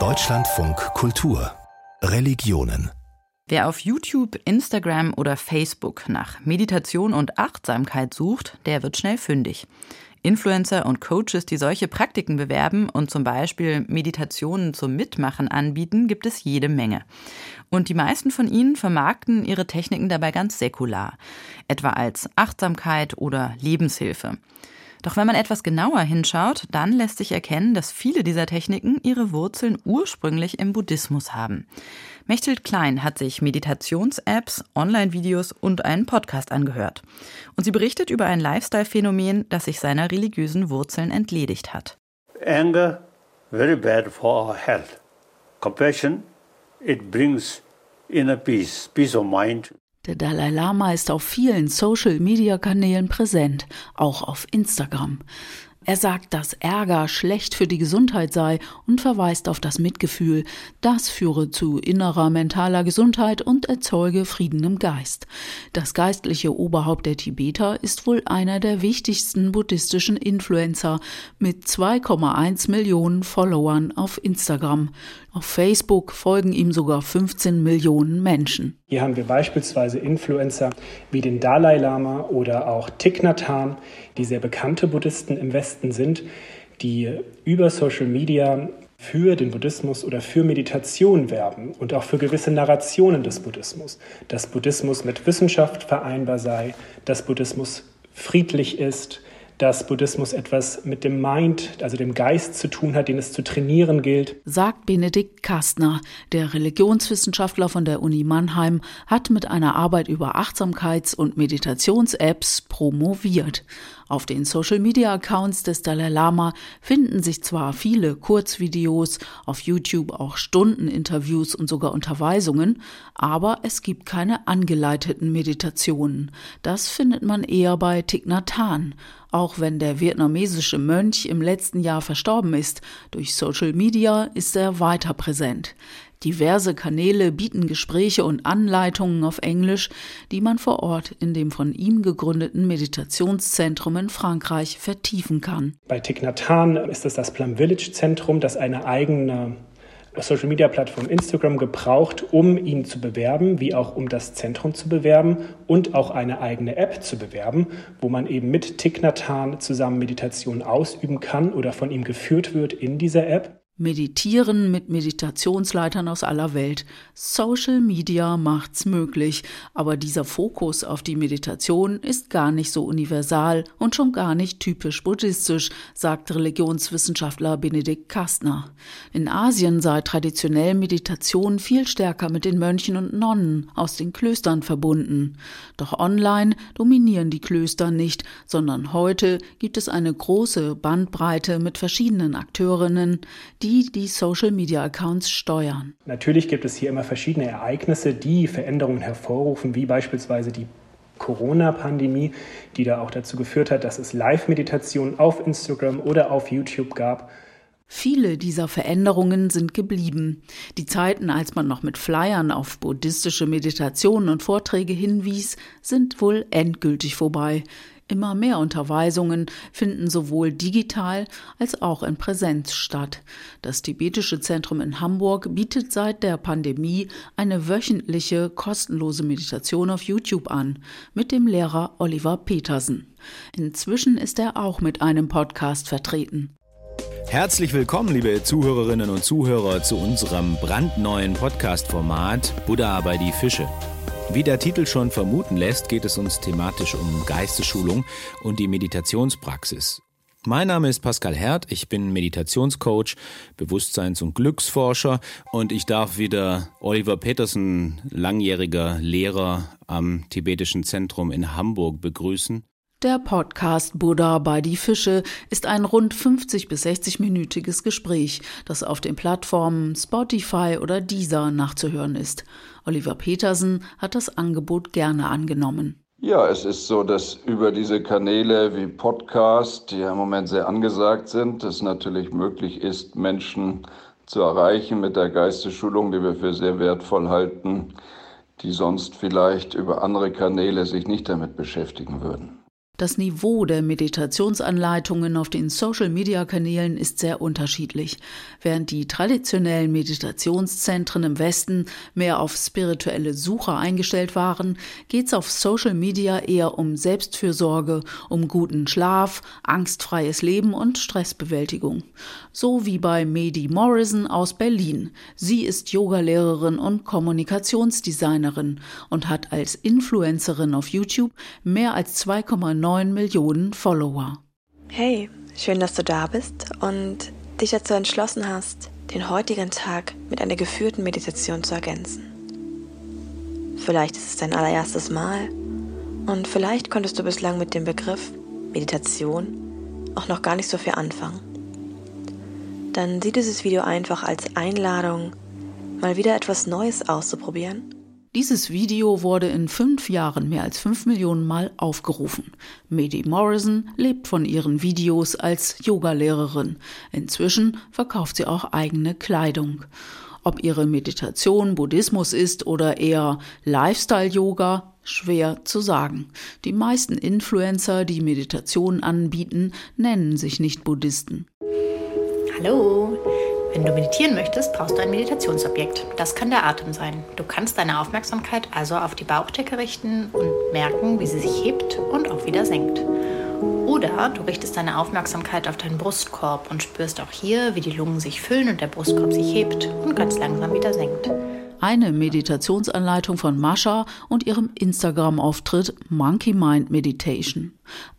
Deutschlandfunk Kultur Religionen Wer auf YouTube, Instagram oder Facebook nach Meditation und Achtsamkeit sucht, der wird schnell fündig. Influencer und Coaches, die solche Praktiken bewerben und zum Beispiel Meditationen zum Mitmachen anbieten, gibt es jede Menge. Und die meisten von ihnen vermarkten ihre Techniken dabei ganz säkular, etwa als Achtsamkeit oder Lebenshilfe. Doch wenn man etwas genauer hinschaut, dann lässt sich erkennen, dass viele dieser Techniken ihre Wurzeln ursprünglich im Buddhismus haben. Mechthild Klein hat sich Meditations-Apps, Online-Videos und einen Podcast angehört. Und sie berichtet über ein Lifestyle-Phänomen, das sich seiner religiösen Wurzeln entledigt hat. Anger, very bad for our health. Compassion, it brings inner peace, peace of mind. Der Dalai Lama ist auf vielen Social-Media-Kanälen präsent, auch auf Instagram. Er sagt, dass Ärger schlecht für die Gesundheit sei und verweist auf das Mitgefühl. Das führe zu innerer mentaler Gesundheit und erzeuge Frieden im Geist. Das geistliche Oberhaupt der Tibeter ist wohl einer der wichtigsten buddhistischen Influencer mit 2,1 Millionen Followern auf Instagram. Auf Facebook folgen ihm sogar 15 Millionen Menschen. Hier haben wir beispielsweise Influencer wie den Dalai Lama oder auch Thich Nhat Hanh, die sehr bekannte Buddhisten im Westen sind, die über Social Media für den Buddhismus oder für Meditation werben und auch für gewisse Narrationen des Buddhismus, dass Buddhismus mit Wissenschaft vereinbar sei, dass Buddhismus friedlich ist, dass Buddhismus etwas mit dem Mind, also dem Geist zu tun hat, den es zu trainieren gilt. Sagt Benedikt Kastner, der Religionswissenschaftler von der Uni Mannheim, hat mit einer Arbeit über Achtsamkeits- und Meditations-Apps promoviert. Auf den Social-Media-Accounts des Dalai Lama finden sich zwar viele Kurzvideos, auf YouTube auch Stundeninterviews und sogar Unterweisungen, aber es gibt keine angeleiteten Meditationen. Das findet man eher bei Thich Nhat Hanh, auch wenn der vietnamesische Mönch im letzten Jahr verstorben ist. Durch Social Media ist er weiter präsent. Diverse Kanäle bieten Gespräche und Anleitungen auf Englisch, die man vor Ort in dem von ihm gegründeten Meditationszentrum in Frankreich vertiefen kann. Bei Hanh ist es das Plum Village Zentrum, das eine eigene Social Media Plattform Instagram gebraucht, um ihn zu bewerben, wie auch um das Zentrum zu bewerben und auch eine eigene App zu bewerben, wo man eben mit Hanh zusammen Meditation ausüben kann oder von ihm geführt wird in dieser App. Meditieren mit Meditationsleitern aus aller Welt. Social Media macht's möglich, aber dieser Fokus auf die Meditation ist gar nicht so universal und schon gar nicht typisch buddhistisch, sagt Religionswissenschaftler Benedikt Kastner. In Asien sei traditionell Meditation viel stärker mit den Mönchen und Nonnen aus den Klöstern verbunden. Doch online dominieren die Klöster nicht, sondern heute gibt es eine große Bandbreite mit verschiedenen Akteurinnen, die die Social-Media-Accounts steuern. Natürlich gibt es hier immer verschiedene Ereignisse, die Veränderungen hervorrufen, wie beispielsweise die Corona-Pandemie, die da auch dazu geführt hat, dass es Live-Meditationen auf Instagram oder auf YouTube gab. Viele dieser Veränderungen sind geblieben. Die Zeiten, als man noch mit Flyern auf buddhistische Meditationen und Vorträge hinwies, sind wohl endgültig vorbei. Immer mehr Unterweisungen finden sowohl digital als auch in Präsenz statt. Das Tibetische Zentrum in Hamburg bietet seit der Pandemie eine wöchentliche kostenlose Meditation auf YouTube an mit dem Lehrer Oliver Petersen. Inzwischen ist er auch mit einem Podcast vertreten. Herzlich willkommen, liebe Zuhörerinnen und Zuhörer, zu unserem brandneuen Podcast-Format Buddha bei die Fische. Wie der Titel schon vermuten lässt, geht es uns thematisch um Geistesschulung und die Meditationspraxis. Mein Name ist Pascal Hert, ich bin Meditationscoach, Bewusstseins- und Glücksforscher und ich darf wieder Oliver Petersen, langjähriger Lehrer am Tibetischen Zentrum in Hamburg begrüßen. Der Podcast Buddha bei die Fische ist ein rund 50 bis 60 minütiges Gespräch, das auf den Plattformen Spotify oder Deezer nachzuhören ist. Oliver Petersen hat das Angebot gerne angenommen. Ja, es ist so, dass über diese Kanäle wie Podcast, die ja im Moment sehr angesagt sind, es natürlich möglich ist, Menschen zu erreichen mit der Geistesschulung, die wir für sehr wertvoll halten, die sonst vielleicht über andere Kanäle sich nicht damit beschäftigen würden. Das Niveau der Meditationsanleitungen auf den Social-Media-Kanälen ist sehr unterschiedlich. Während die traditionellen Meditationszentren im Westen mehr auf spirituelle Suche eingestellt waren, geht es auf Social Media eher um Selbstfürsorge, um guten Schlaf, angstfreies Leben und Stressbewältigung. So wie bei Medi Morrison aus Berlin. Sie ist Yogalehrerin und Kommunikationsdesignerin und hat als Influencerin auf YouTube mehr als 2,9 9 Millionen Follower. Hey, schön, dass du da bist und dich dazu entschlossen hast, den heutigen Tag mit einer geführten Meditation zu ergänzen. Vielleicht ist es dein allererstes Mal und vielleicht konntest du bislang mit dem Begriff Meditation auch noch gar nicht so viel anfangen. Dann sieh dieses Video einfach als Einladung, mal wieder etwas Neues auszuprobieren dieses Video wurde in fünf Jahren mehr als fünf Millionen Mal aufgerufen. Medi Morrison lebt von ihren Videos als Yogalehrerin. Inzwischen verkauft sie auch eigene Kleidung. Ob ihre Meditation Buddhismus ist oder eher Lifestyle-Yoga, schwer zu sagen. Die meisten Influencer, die Meditation anbieten, nennen sich nicht Buddhisten. Hallo, wenn du meditieren möchtest, brauchst du ein Meditationsobjekt. Das kann der Atem sein. Du kannst deine Aufmerksamkeit also auf die Bauchdecke richten und merken, wie sie sich hebt und auch wieder senkt. Oder du richtest deine Aufmerksamkeit auf deinen Brustkorb und spürst auch hier, wie die Lungen sich füllen und der Brustkorb sich hebt und ganz langsam wieder senkt eine Meditationsanleitung von Mascha und ihrem Instagram-Auftritt Monkey Mind Meditation.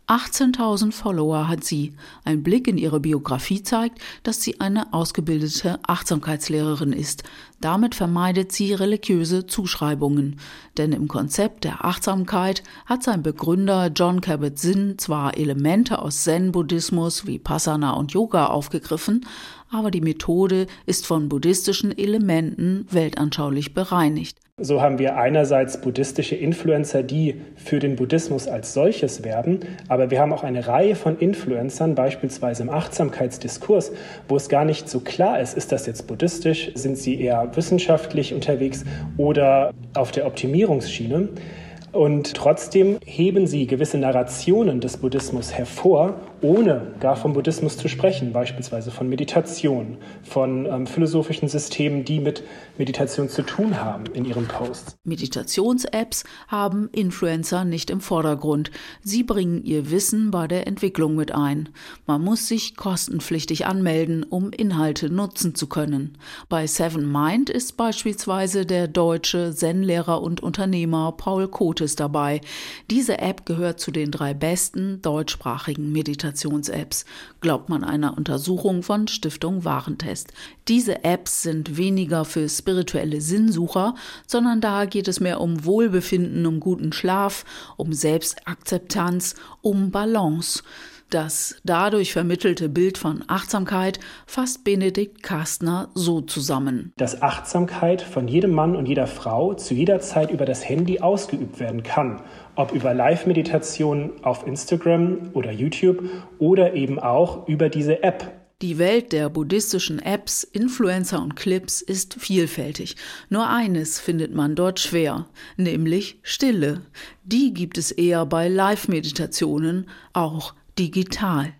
18.000 Follower hat sie. Ein Blick in ihre Biografie zeigt, dass sie eine ausgebildete Achtsamkeitslehrerin ist. Damit vermeidet sie religiöse Zuschreibungen. Denn im Konzept der Achtsamkeit hat sein Begründer John Kabat-Zinn zwar Elemente aus Zen-Buddhismus wie Passana und Yoga aufgegriffen, aber die Methode ist von buddhistischen Elementen weltanschaulich bereinigt. So haben wir einerseits buddhistische Influencer, die für den Buddhismus als solches werben, aber wir haben auch eine Reihe von Influencern, beispielsweise im Achtsamkeitsdiskurs, wo es gar nicht so klar ist, ist das jetzt buddhistisch, sind sie eher wissenschaftlich unterwegs oder auf der Optimierungsschiene. Und trotzdem heben sie gewisse Narrationen des Buddhismus hervor, ohne gar vom Buddhismus zu sprechen, beispielsweise von Meditation, von ähm, philosophischen Systemen, die mit Meditation zu tun haben in ihren Posts. Meditations-Apps haben Influencer nicht im Vordergrund. Sie bringen ihr Wissen bei der Entwicklung mit ein. Man muss sich kostenpflichtig anmelden, um Inhalte nutzen zu können. Bei Seven Mind ist beispielsweise der deutsche Zen-Lehrer und Unternehmer Paul Kote Gutes dabei. Diese App gehört zu den drei besten deutschsprachigen Meditations-Apps, glaubt man einer Untersuchung von Stiftung Warentest. Diese Apps sind weniger für spirituelle Sinnsucher, sondern da geht es mehr um Wohlbefinden, um guten Schlaf, um Selbstakzeptanz, um Balance. Das dadurch vermittelte Bild von Achtsamkeit fasst Benedikt Kastner so zusammen. Dass Achtsamkeit von jedem Mann und jeder Frau zu jeder Zeit über das Handy ausgeübt werden kann. Ob über Live-Meditation auf Instagram oder YouTube oder eben auch über diese App. Die Welt der buddhistischen Apps, Influencer und Clips ist vielfältig. Nur eines findet man dort schwer, nämlich Stille. Die gibt es eher bei Live-Meditationen, auch digital.